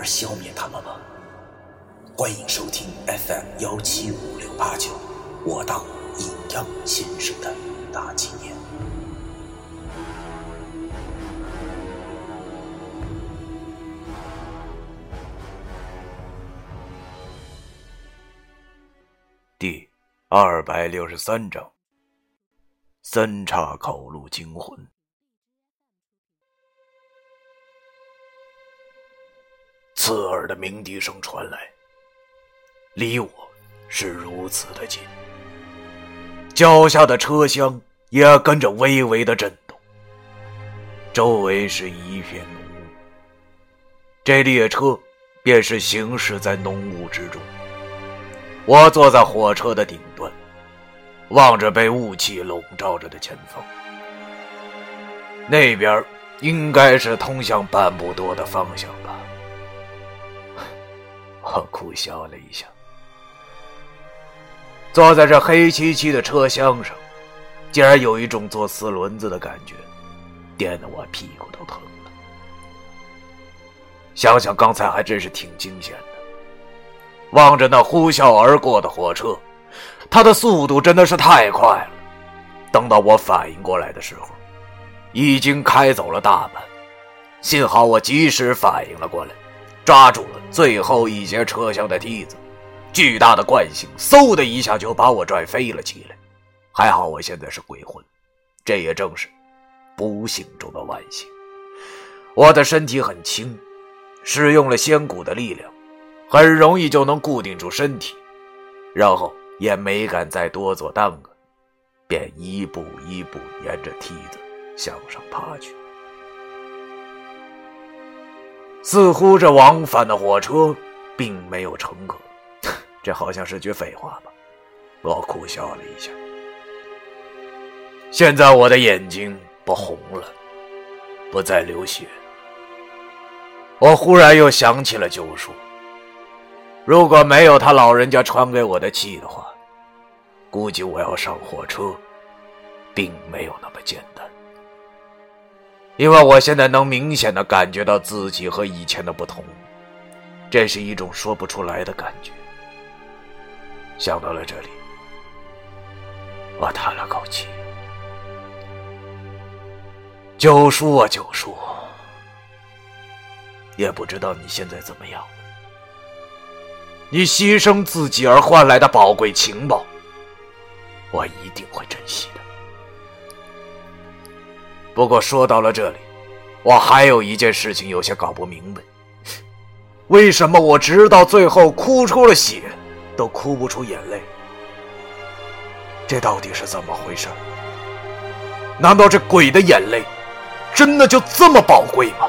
而消灭他们吗？欢迎收听 FM 幺七五六八九，我当阴阳先生的大纪念。第二百六十三章：三岔口路惊魂。刺耳的鸣笛声传来，离我是如此的近，脚下的车厢也跟着微微的震动。周围是一片浓雾，这列车便是行驶在浓雾之中。我坐在火车的顶端，望着被雾气笼罩着的前方，那边应该是通向半步多的方向吧。我苦笑了一下，坐在这黑漆漆的车厢上，竟然有一种坐四轮子的感觉，颠得我屁股都疼了。想想刚才还真是挺惊险的。望着那呼啸而过的火车，它的速度真的是太快了。等到我反应过来的时候，已经开走了大半。幸好我及时反应了过来。抓住了最后一节车厢的梯子，巨大的惯性嗖的一下就把我拽飞了起来。还好我现在是鬼魂，这也正是不幸中的万幸。我的身体很轻，使用了仙骨的力量，很容易就能固定住身体，然后也没敢再多做耽搁，便一步一步沿着梯子向上爬去。似乎这往返的火车并没有乘客，这好像是句废话吧？我苦笑了一下。现在我的眼睛不红了，不再流血。我忽然又想起了九叔，如果没有他老人家传给我的气的话，估计我要上火车，并没有那么简单。因为我现在能明显的感觉到自己和以前的不同，这是一种说不出来的感觉。想到了这里，我叹了口气：“九叔啊，九叔，也不知道你现在怎么样。你牺牲自己而换来的宝贵情报，我一定会珍惜的。”不过说到了这里，我还有一件事情有些搞不明白：为什么我直到最后哭出了血，都哭不出眼泪？这到底是怎么回事？难道这鬼的眼泪真的就这么宝贵吗？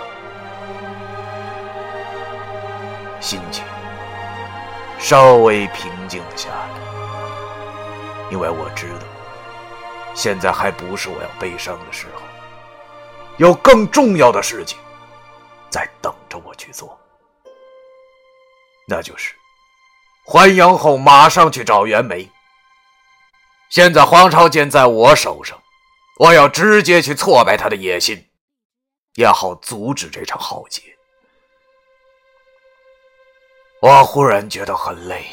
心情稍微平静了下来，因为我知道，现在还不是我要悲伤的时候。有更重要的事情在等着我去做，那就是还阳后马上去找袁枚。现在黄朝剑在我手上，我要直接去挫败他的野心，也好阻止这场浩劫。我忽然觉得很累，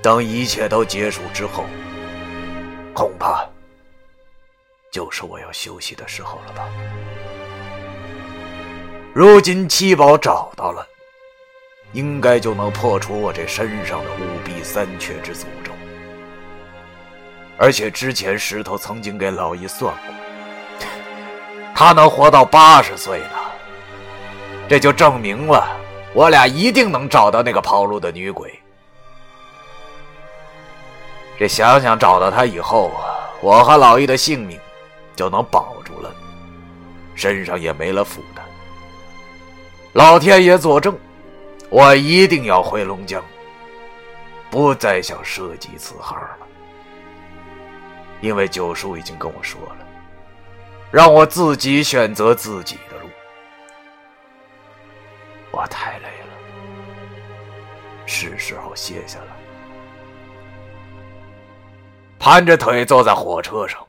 等一切都结束之后，恐怕。就是我要休息的时候了吧？如今七宝找到了，应该就能破除我这身上的五弊三缺之诅咒。而且之前石头曾经给老易算过，他能活到八十岁呢，这就证明了我俩一定能找到那个跑路的女鬼。这想想找到她以后啊，我和老易的性命。就能保住了，身上也没了负担。老天爷作证，我一定要回龙江，不再想涉及此行了。因为九叔已经跟我说了，让我自己选择自己的路。我太累了，是时候歇下了。盘着腿坐在火车上，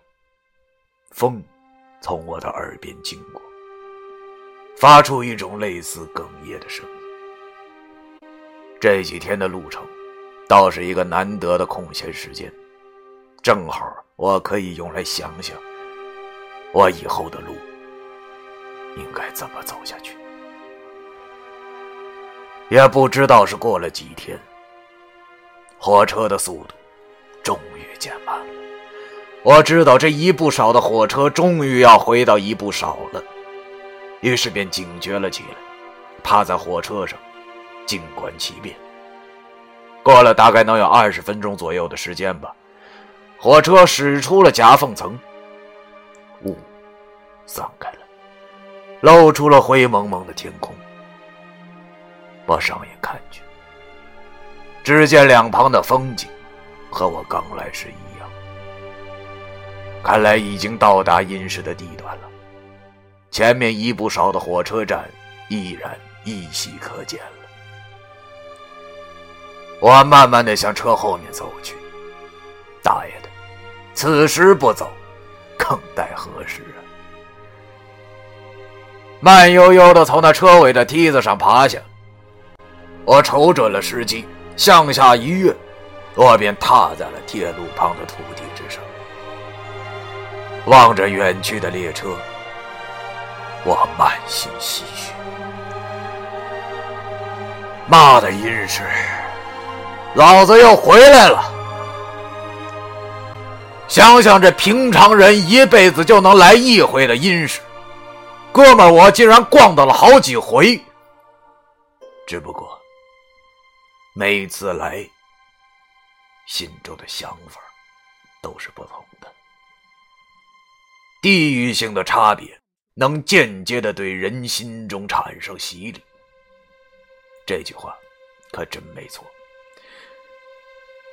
风从我的耳边经过，发出一种类似哽咽的声音。这几天的路程，倒是一个难得的空闲时间，正好。我可以用来想想，我以后的路应该怎么走下去。也不知道是过了几天，火车的速度终于减慢了。我知道这一步少的火车终于要回到一步少了，于是便警觉了起来，趴在火车上静观其变。过了大概能有二十分钟左右的时间吧。火车驶出了夹缝层，雾散开了，露出了灰蒙蒙的天空。我上眼看去，只见两旁的风景和我刚来时一样。看来已经到达阴市的地段了，前面一步少的火车站依然依稀可见了。我慢慢的向车后面走去，大爷的！此时不走，更待何时啊？慢悠悠的从那车尾的梯子上爬下，我瞅准了时机，向下一跃，我便踏在了铁路旁的土地之上。望着远去的列车，我满心唏嘘。妈的阴世，老子又回来了！想想这平常人一辈子就能来一回的阴市，哥们儿，我竟然逛到了好几回。只不过每次来，心中的想法都是不同的。地域性的差别能间接的对人心中产生洗礼，这句话可真没错。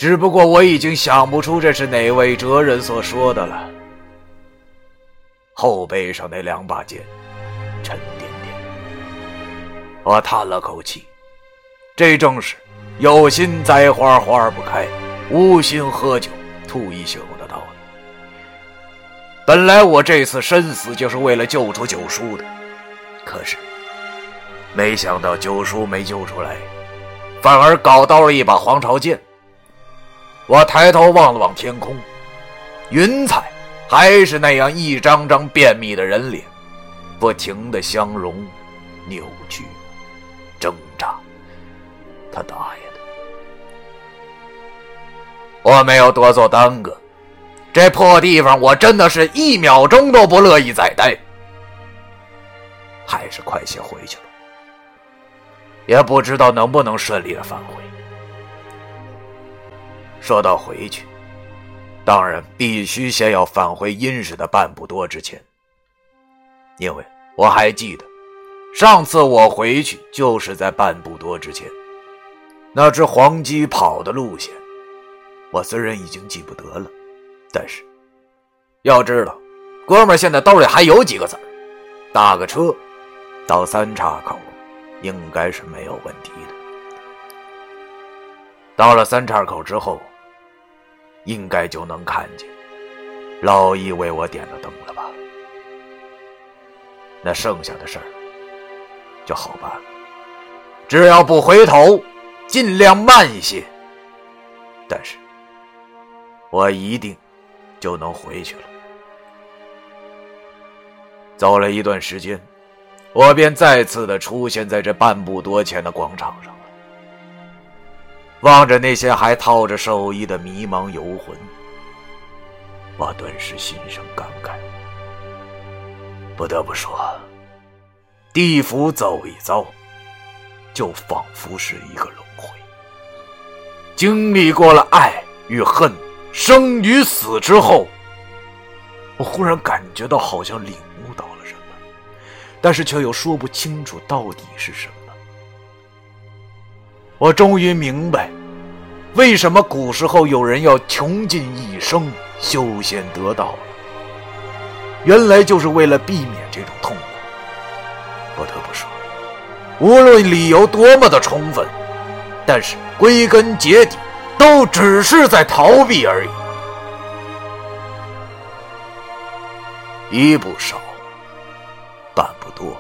只不过我已经想不出这是哪位哲人所说的了。后背上那两把剑，沉甸甸。我叹了口气，这正是有心栽花花不开，无心喝酒吐一宿。本来我这次身死就是为了救出九叔的，可是没想到九叔没救出来，反而搞到了一把黄巢剑。我抬头望了望天空，云彩还是那样一张张便秘的人脸，不停的相融、扭曲、挣扎。他大爷的！我没有多做耽搁，这破地方我真的是一秒钟都不乐意再待，还是快些回去吧。也不知道能不能顺利的返回。说到回去，当然必须先要返回殷氏的半步多之前，因为我还记得，上次我回去就是在半步多之前，那只黄鸡跑的路线，我虽然已经记不得了，但是要知道，哥们现在兜里还有几个子儿，打个车到三岔口，应该是没有问题的。到了三岔口之后。应该就能看见老易为我点的灯了吧？那剩下的事儿就好办了，只要不回头，尽量慢一些。但是，我一定就能回去了。走了一段时间，我便再次的出现在这半步多前的广场上了。望着那些还套着寿衣的迷茫游魂，我顿时心生感慨。不得不说，地府走一遭，就仿佛是一个轮回。经历过了爱与恨、生与死之后，我忽然感觉到好像领悟到了什么。但是却又说不清楚到底是什么。我终于明白，为什么古时候有人要穷尽一生修仙得道了。原来就是为了避免这种痛苦。不得不说，无论理由多么的充分，但是归根结底，都只是在逃避而已。一不少，半不多。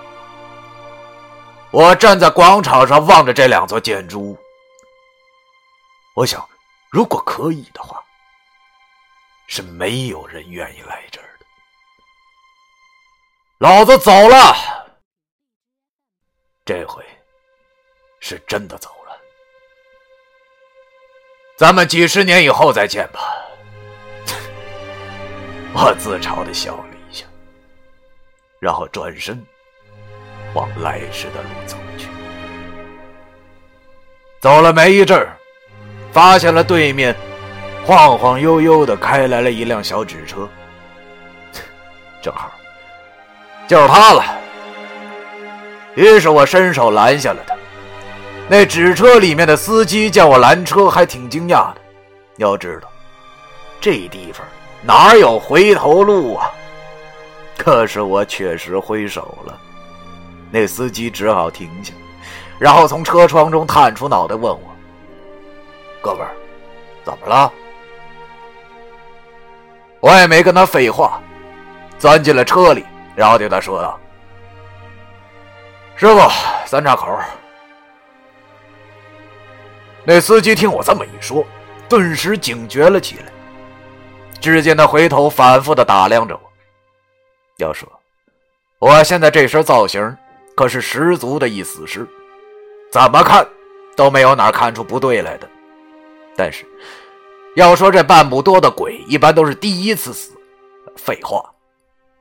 我站在广场上望着这两座建筑物，我想，如果可以的话，是没有人愿意来这儿的。老子走了，这回是真的走。咱们几十年以后再见吧。我自嘲的笑了一下，然后转身。往来时的路走去，走了没一阵儿，发现了对面晃晃悠悠的开来了一辆小纸车，正好就是他了。于是我伸手拦下了他。那纸车里面的司机见我拦车，还挺惊讶的。要知道，这地方哪有回头路啊？可是我确实挥手了。那司机只好停下，然后从车窗中探出脑袋问我：“哥们儿，怎么了？”我也没跟他废话，钻进了车里，然后对他说道：“师傅，三岔口。”那司机听我这么一说，顿时警觉了起来。只见他回头反复的打量着我。要说我现在这身造型。可是十足的一死尸，怎么看都没有哪看出不对来的。但是，要说这半步多的鬼，一般都是第一次死。废话，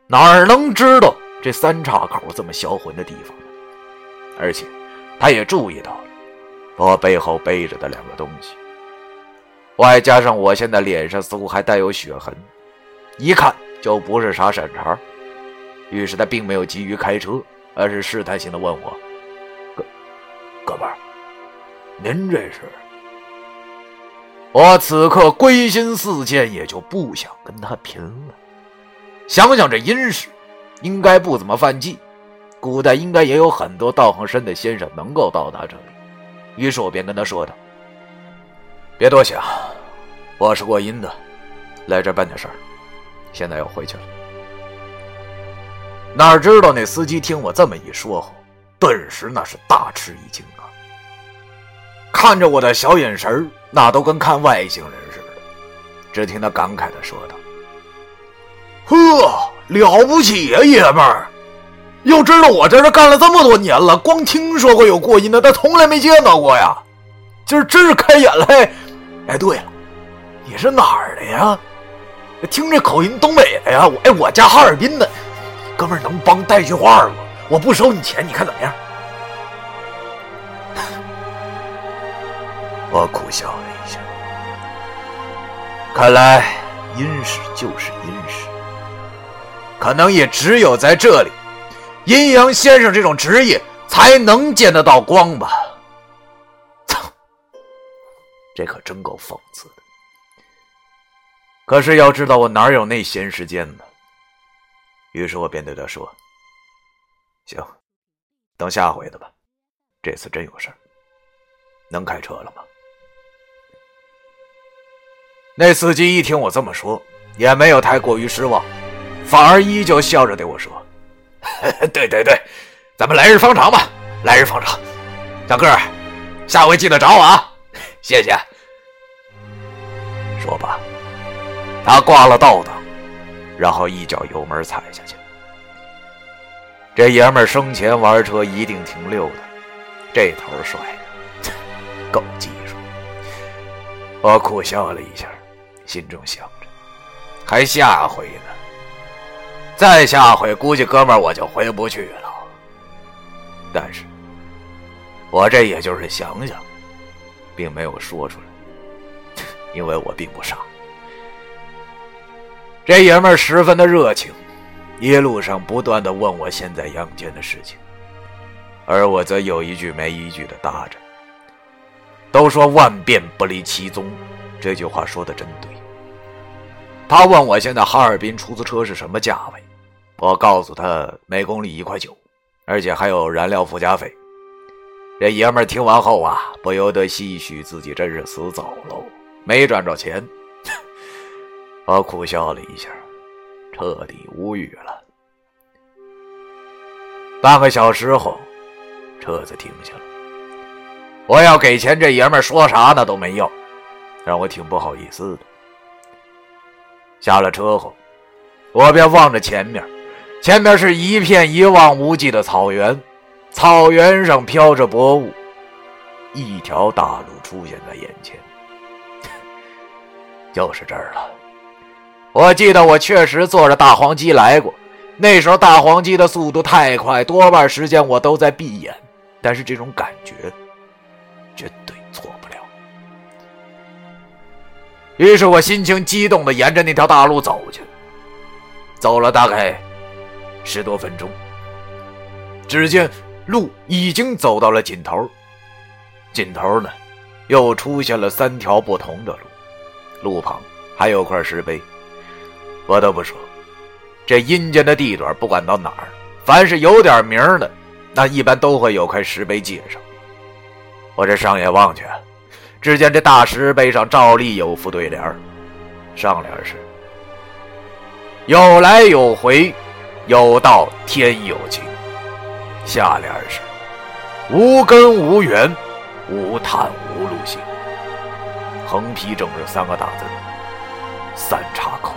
哪能知道这三岔口这么销魂的地方呢？而且，他也注意到了我背后背着的两个东西，外加上我现在脸上似乎还带有血痕，一看就不是啥善茬。于是他并没有急于开车。而是试探性的问我：“哥，哥们，您这是？”我此刻归心似箭，也就不想跟他拼了。想想这阴氏，应该不怎么犯忌，古代应该也有很多道行深的先生能够到达这里。于是我便跟他说道：“别多想，我是过阴的，来这办点事儿，现在要回去了。”哪知道那司机听我这么一说后，顿时那是大吃一惊啊！看着我的小眼神那都跟看外星人似的。只听他感慨的说道：“呵，了不起呀，爷们儿！要知道我在这干了这么多年了，光听说过有过阴的，但从来没见到过呀。今儿真是开眼了！哎，对了，你是哪儿的呀？听这口音，东北的呀？我哎，我家哈尔滨的。”哥们儿，能帮带句话吗？我不收你钱，你看怎么样？我苦笑了一下，看来阴时就是阴时，可能也只有在这里，阴阳先生这种职业才能见得到光吧。操，这可真够讽刺的。可是要知道，我哪有那闲时间呢？于是我便对他说：“行，等下回的吧。这次真有事儿，能开车了吗？”那司机一听我这么说，也没有太过于失望，反而依旧笑着对我说：“ 对对对，咱们来日方长吧，来日方长。小哥，下回记得找我啊，谢谢。”说罢，他挂了倒档。然后一脚油门踩下去。这爷们儿生前玩车一定挺溜的，这头帅的，够技术。我苦笑了一下，心中想着，还下回呢。再下回，估计哥们我就回不去了。但是，我这也就是想想，并没有说出来，因为我并不傻。这爷们儿十分的热情，一路上不断的问我现在阳间的事情，而我则有一句没一句的答着。都说万变不离其宗，这句话说的真对。他问我现在哈尔滨出租车是什么价位，我告诉他每公里一块九，而且还有燃料附加费。这爷们听完后啊，不由得唏嘘自己真是死早喽，没赚着钱。我苦笑了一下，彻底无语了。半个小时后，车子停下了。我要给钱，这爷们说啥呢都没要，让我挺不好意思的。下了车后，我便望着前面，前面是一片一望无际的草原，草原上飘着薄雾，一条大路出现在眼前，就是这儿了。我记得我确实坐着大黄鸡来过，那时候大黄鸡的速度太快，多半时间我都在闭眼，但是这种感觉。绝对错不了。于是我心情激动的沿着那条大路走去，走了大概十多分钟，只见路已经走到了尽头，尽头呢又出现了三条不同的路，路旁还有块石碑。不得不说，这阴间的地段不管到哪儿，凡是有点名的，那一般都会有块石碑介绍。我这上眼望去，只见这大石碑上照例有副对联上联是“有来有回，有道天有情”，下联是“无根无源，无叹无路行”。横批正是三个大字“三岔口”。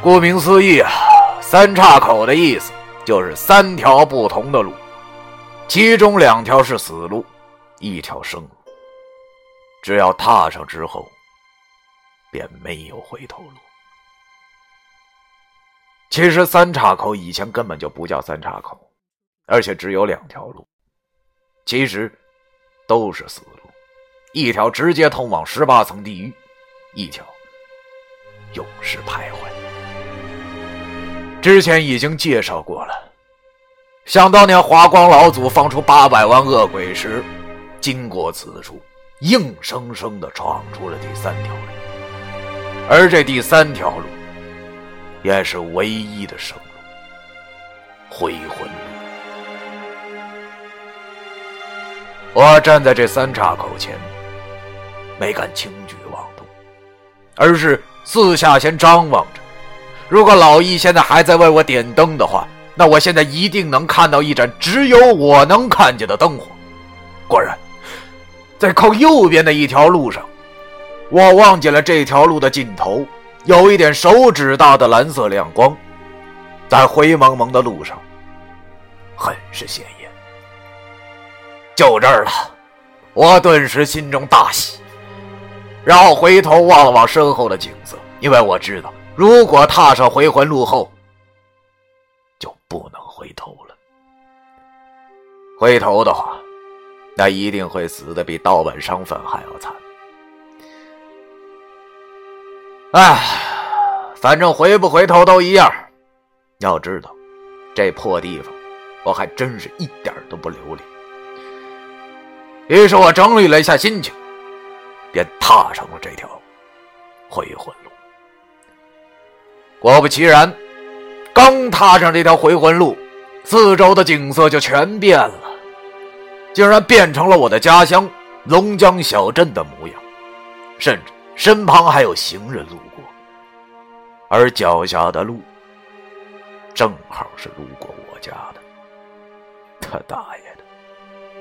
顾名思义啊，“三岔口”的意思就是三条不同的路。其中两条是死路，一条生路。只要踏上之后，便没有回头路。其实三岔口以前根本就不叫三岔口，而且只有两条路，其实都是死路，一条直接通往十八层地狱，一条永世徘徊。之前已经介绍过了。想当年，华光老祖放出八百万恶鬼时，经过此处，硬生生的闯出了第三条路，而这第三条路，也是唯一的生路——回魂路。我站在这三岔口前，没敢轻举妄动，而是四下先张望着。如果老易现在还在为我点灯的话，那我现在一定能看到一盏只有我能看见的灯火。果然，在靠右边的一条路上，我望见了这条路的尽头有一点手指大的蓝色亮光，在灰蒙蒙的路上，很是显眼。就这儿了，我顿时心中大喜，然后回头望了望身后的景色，因为我知道，如果踏上回魂路后。就不能回头了。回头的话，那一定会死的比盗版商贩还要惨。哎，反正回不回头都一样。要知道，这破地方，我还真是一点都不留恋。于是我整理了一下心情，便踏上了这条回魂路。果不其然。刚踏上这条回魂路，四周的景色就全变了，竟然变成了我的家乡龙江小镇的模样，甚至身旁还有行人路过，而脚下的路正好是路过我家的。他大爷的！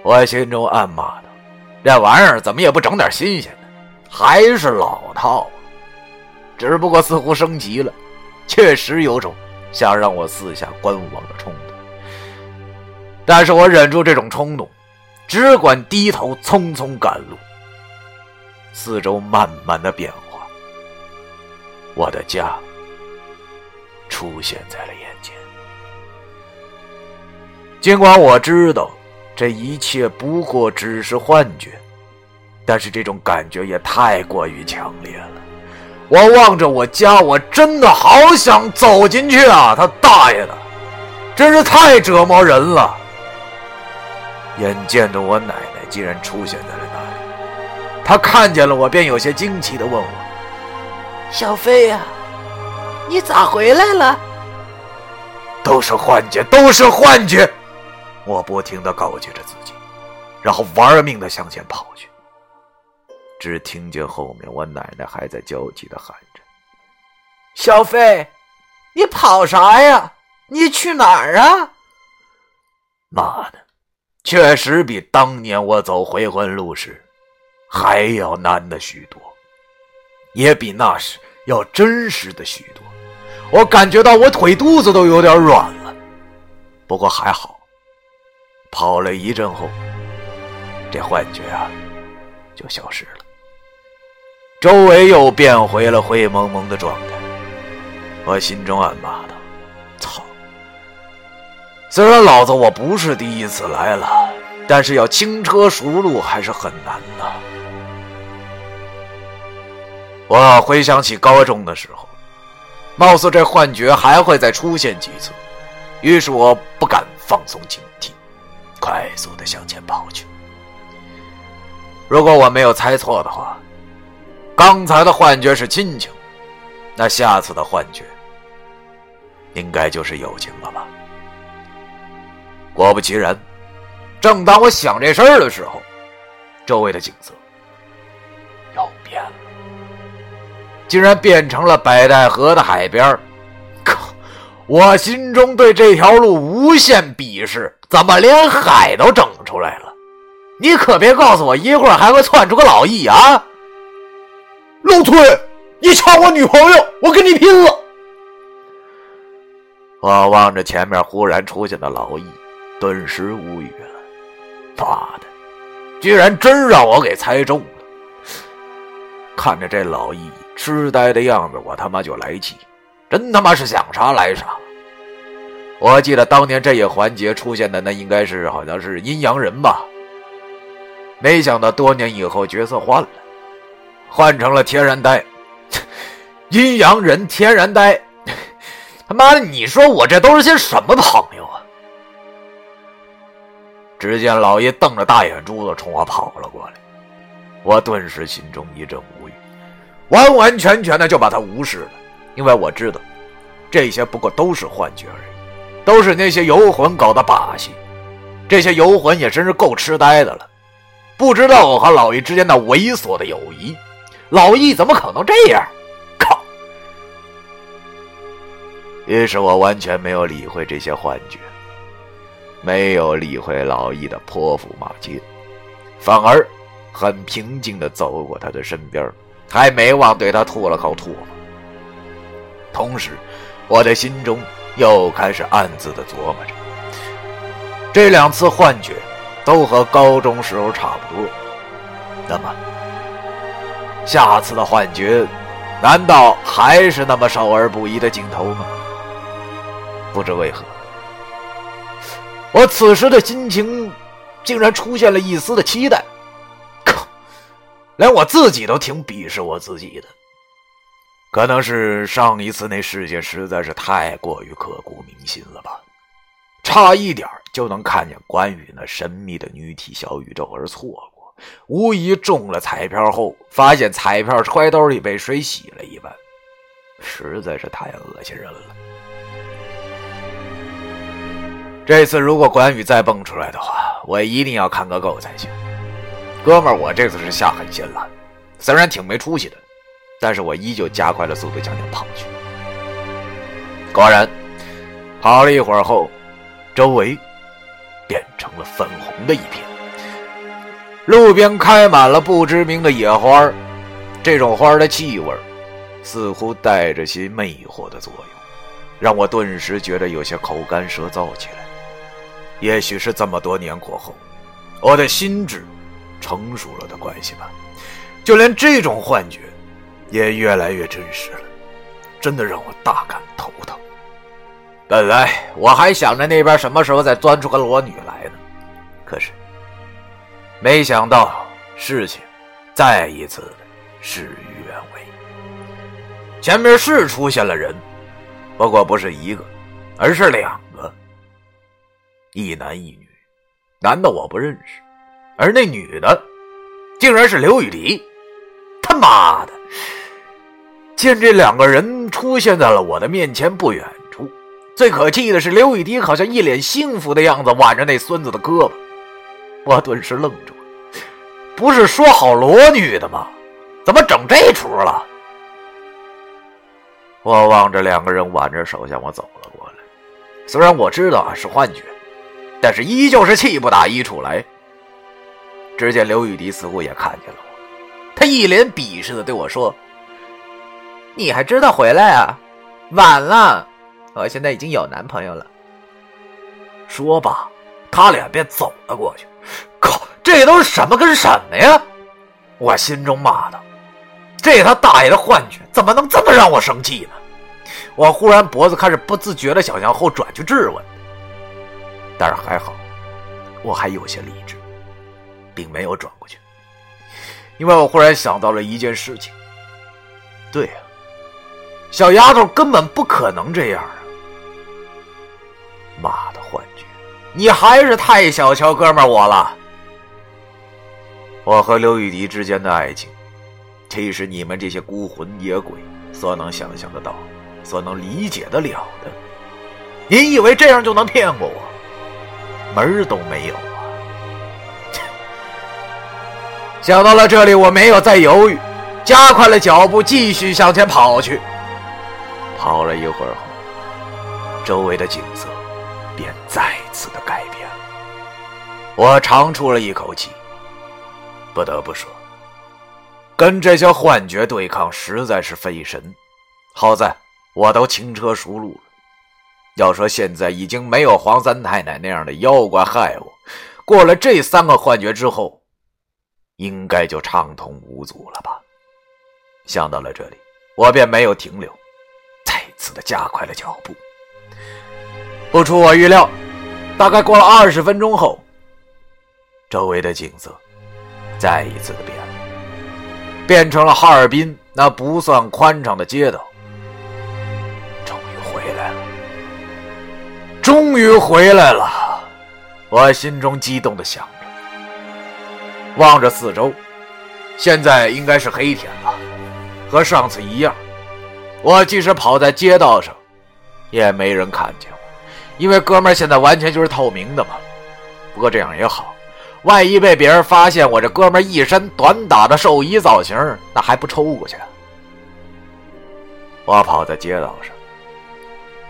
我心中暗骂道：“这玩意儿怎么也不整点新鲜的，还是老套，只不过似乎升级了，确实有种。”想让我四下观望的冲动，但是我忍住这种冲动，只管低头匆匆赶路。四周慢慢的变化，我的家出现在了眼前。尽管我知道这一切不过只是幻觉，但是这种感觉也太过于强烈了，我望着我家，我真的好想走进去啊！他大爷的，真是太折磨人了。眼见着我奶奶竟然出现在了那里，她看见了我，便有些惊奇的问我：“小飞呀，你咋回来了？”都是幻觉，都是幻觉！我不停的告诫着自己，然后玩命的向前跑去。只听见后面我奶奶还在焦急的喊着：“小飞，你跑啥呀？你去哪儿啊？”妈的，确实比当年我走回魂路时还要难的许多，也比那时要真实的许多。我感觉到我腿肚子都有点软了，不过还好，跑了一阵后，这幻觉啊就消失了。周围又变回了灰蒙蒙的状态，我心中暗骂道：“操！虽然老子我不是第一次来了，但是要轻车熟路还是很难的。”我回想起高中的时候，貌似这幻觉还会再出现几次，于是我不敢放松警惕，快速的向前跑去。如果我没有猜错的话。刚才的幻觉是亲情，那下次的幻觉应该就是友情了吧？果不其然，正当我想这事儿的时候，周围的景色又变了，竟然变成了北戴河的海边靠！我心中对这条路无限鄙视，怎么连海都整出来了？你可别告诉我一会儿还会窜出个老易啊！老崔，你抢我女朋友，我跟你拼了！我望着前面忽然出现的老易，顿时无语了。妈的，居然真让我给猜中了！看着这老易痴呆的样子，我他妈就来气，真他妈是想啥来啥。我记得当年这一环节出现的那应该是好像是阴阳人吧，没想到多年以后角色换了。换成了天然呆，阴阳人天然呆，他妈的！你说我这都是些什么朋友啊？只见老爷瞪着大眼珠子冲我跑了过来，我顿时心中一阵无语，完完全全的就把他无视了，因为我知道这些不过都是幻觉而已，都是那些游魂搞的把戏。这些游魂也真是够痴呆的了，不知道我和老爷之间那猥琐的友谊。老易怎么可能这样？靠！于是我完全没有理会这些幻觉，没有理会老易的泼妇骂街，反而很平静的走过他的身边，还没忘对他吐了口唾沫。同时，我的心中又开始暗自的琢磨着：这两次幻觉都和高中时候差不多，那么……下次的幻觉，难道还是那么少儿不宜的镜头吗？不知为何，我此时的心情竟然出现了一丝的期待。靠，连我自己都挺鄙视我自己的。可能是上一次那事件实在是太过于刻骨铭心了吧，差一点就能看见关羽那神秘的女体小宇宙而错过。无疑中了彩票后，发现彩票揣兜里被水洗了一般，实在是太恶心人了。这次如果关羽再蹦出来的话，我一定要看个够才行。哥们儿，我这次是下狠心了，虽然挺没出息的，但是我依旧加快了速度向前跑去。果然，跑了一会儿后，周围变成了粉红的一片。路边开满了不知名的野花这种花的气味似乎带着些魅惑的作用，让我顿时觉得有些口干舌燥起来。也许是这么多年过后，我的心智成熟了的关系吧，就连这种幻觉也越来越真实了，真的让我大感头疼。本来我还想着那边什么时候再钻出个裸女来呢，可是。没想到事情再一次事与愿违。前面是出现了人，不过不是一个，而是两个，一男一女。男的我不认识，而那女的竟然是刘雨迪。他妈的！见这两个人出现在了我的面前不远处，最可气的是刘雨迪好像一脸幸福的样子，挽着那孙子的胳膊。我顿时愣住了，不是说好裸女的吗？怎么整这出了？我望着两个人挽着手向我走了过来，虽然我知道啊是幻觉，但是依旧是气不打一处来。只见刘雨迪似乎也看见了我，他一脸鄙视的对我说。你还知道回来啊？晚了，我现在已经有男朋友了。说罢，他俩便走了过去。靠，这都是什么跟什么呀？我心中骂道：“这他大爷的幻觉，怎么能这么让我生气呢？”我忽然脖子开始不自觉的想向后转去质问，但是还好，我还有些理智，并没有转过去，因为我忽然想到了一件事情。对呀。小丫头根本不可能这样啊！妈的幻觉，你还是太小瞧哥们我了。我和刘雨迪之间的爱情，岂是你们这些孤魂野鬼所能想象得到、所能理解得了的？您以为这样就能骗过我？门儿都没有啊！想到了这里，我没有再犹豫，加快了脚步，继续向前跑去。跑了一会儿后，周围的景色便再次的改变了。我长出了一口气。不得不说，跟这些幻觉对抗实在是费神。好在我都轻车熟路了。要说现在已经没有黄三太奶那样的妖怪害我，过了这三个幻觉之后，应该就畅通无阻了吧？想到了这里，我便没有停留。再次的加快了脚步，不出我预料，大概过了二十分钟后，周围的景色再一次的变了，变成了哈尔滨那不算宽敞的街道。终于回来了！我心中激动的想着，望着四周，现在应该是黑天了，和上次一样。我即使跑在街道上，也没人看见我，因为哥们儿现在完全就是透明的嘛。不过这样也好，万一被别人发现我这哥们儿一身短打的寿衣造型，那还不抽过去？我跑在街道上，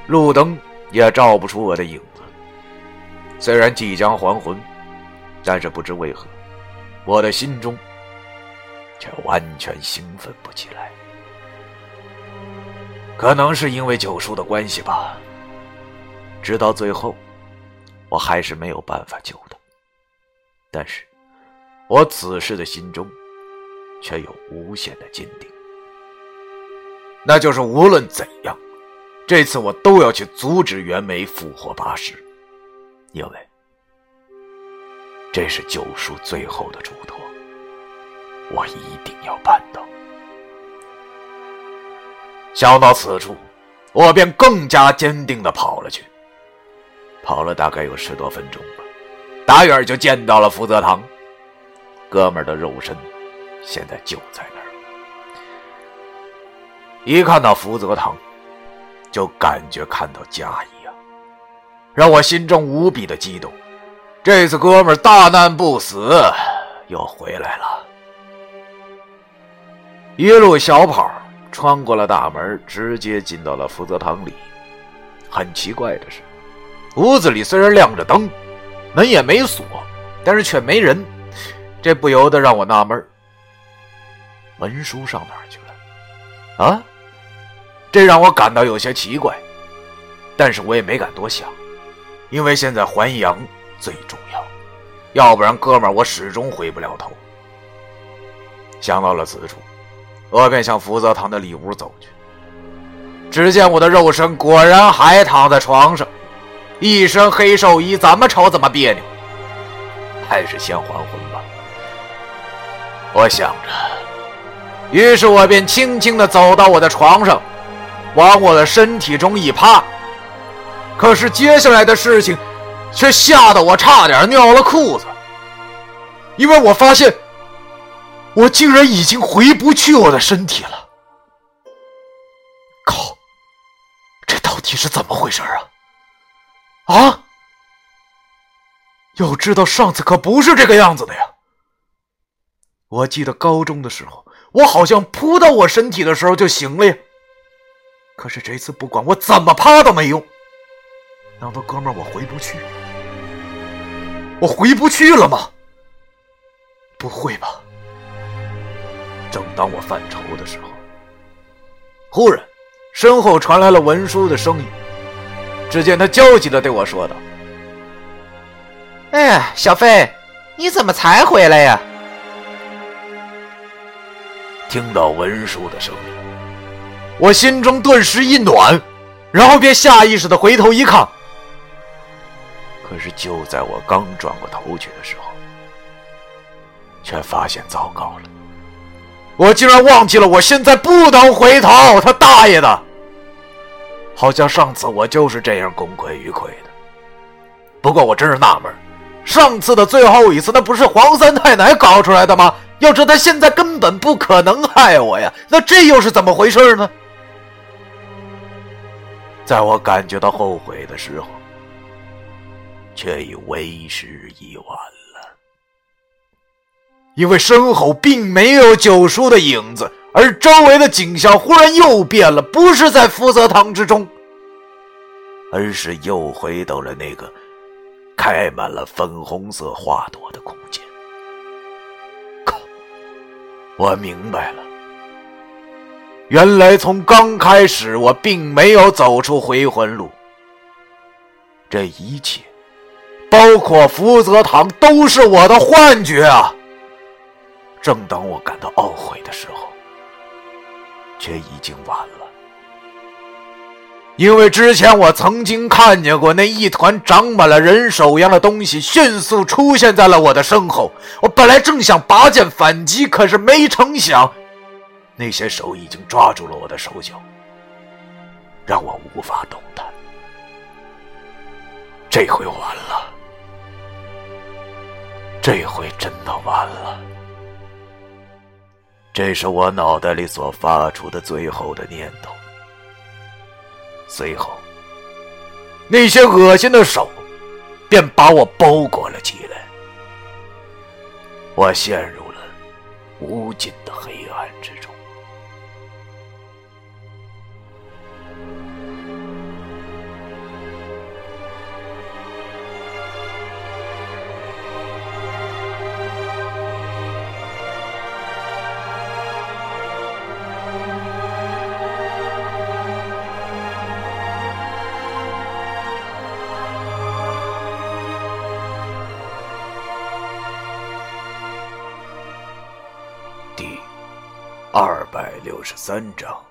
路灯也照不出我的影子。虽然即将还魂，但是不知为何，我的心中却完全兴奋不起来。可能是因为九叔的关系吧，直到最后，我还是没有办法救他。但是，我此时的心中却有无限的坚定，那就是无论怎样，这次我都要去阻止袁梅复活八十，因为这是九叔最后的嘱托，我一定要办到。想到此处，我便更加坚定地跑了去。跑了大概有十多分钟吧，打远就见到了福泽堂，哥们的肉身现在就在那儿。一看到福泽堂，就感觉看到家一样，让我心中无比的激动。这次哥们大难不死，又回来了，一路小跑。穿过了大门，直接进到了福泽堂里。很奇怪的是，屋子里虽然亮着灯，门也没锁，但是却没人。这不由得让我纳闷文书上哪儿去了？啊？这让我感到有些奇怪。但是我也没敢多想，因为现在还阳最重要，要不然哥们儿我始终回不了头。想到了此处。我便向福泽堂的里屋走去，只见我的肉身果然还躺在床上，一身黑寿衣，怎么瞅怎么别扭。还是先还魂吧。我想着，于是我便轻轻地走到我的床上，往我的身体中一趴。可是接下来的事情，却吓得我差点尿了裤子，因为我发现，我竟然已经回不去我的身体了。靠！这到底是怎么回事啊？啊！要知道上次可不是这个样子的呀。我记得高中的时候。我好像扑到我身体的时候就行了呀，可是这次不管我怎么趴都没用。难道哥们儿我回不去？我回不去了吗？不会吧！正当我犯愁的时候，忽然身后传来了文书的声音。只见他焦急的对我说道：“哎呀，小飞，你怎么才回来呀？”听到文书的声音，我心中顿时一暖，然后便下意识的回头一看。可是就在我刚转过头去的时候，却发现糟糕了，我竟然忘记了我现在不能回头！他大爷的！好像上次我就是这样功亏一篑的。不过我真是纳闷，上次的最后一次，那不是黄三太奶搞出来的吗？要知道他现在根本不可能害我呀，那这又是怎么回事呢？在我感觉到后悔的时候，却已为时已晚了。因为身后并没有九叔的影子，而周围的景象忽然又变了，不是在福泽堂之中，而是又回到了那个开满了粉红色花朵的空间。靠我明白了，原来从刚开始我并没有走出回魂路，这一切，包括福泽堂，都是我的幻觉啊！正当我感到懊悔的时候，却已经晚了。因为之前我曾经看见过那一团长满了人手一样的东西迅速出现在了我的身后。我本来正想拔剑反击，可是没成想，那些手已经抓住了我的手脚，让我无法动弹。这回完了，这回真的完了。这是我脑袋里所发出的最后的念头。随后，那些恶心的手便把我包裹了起来，我陷入了无尽的黑十三章，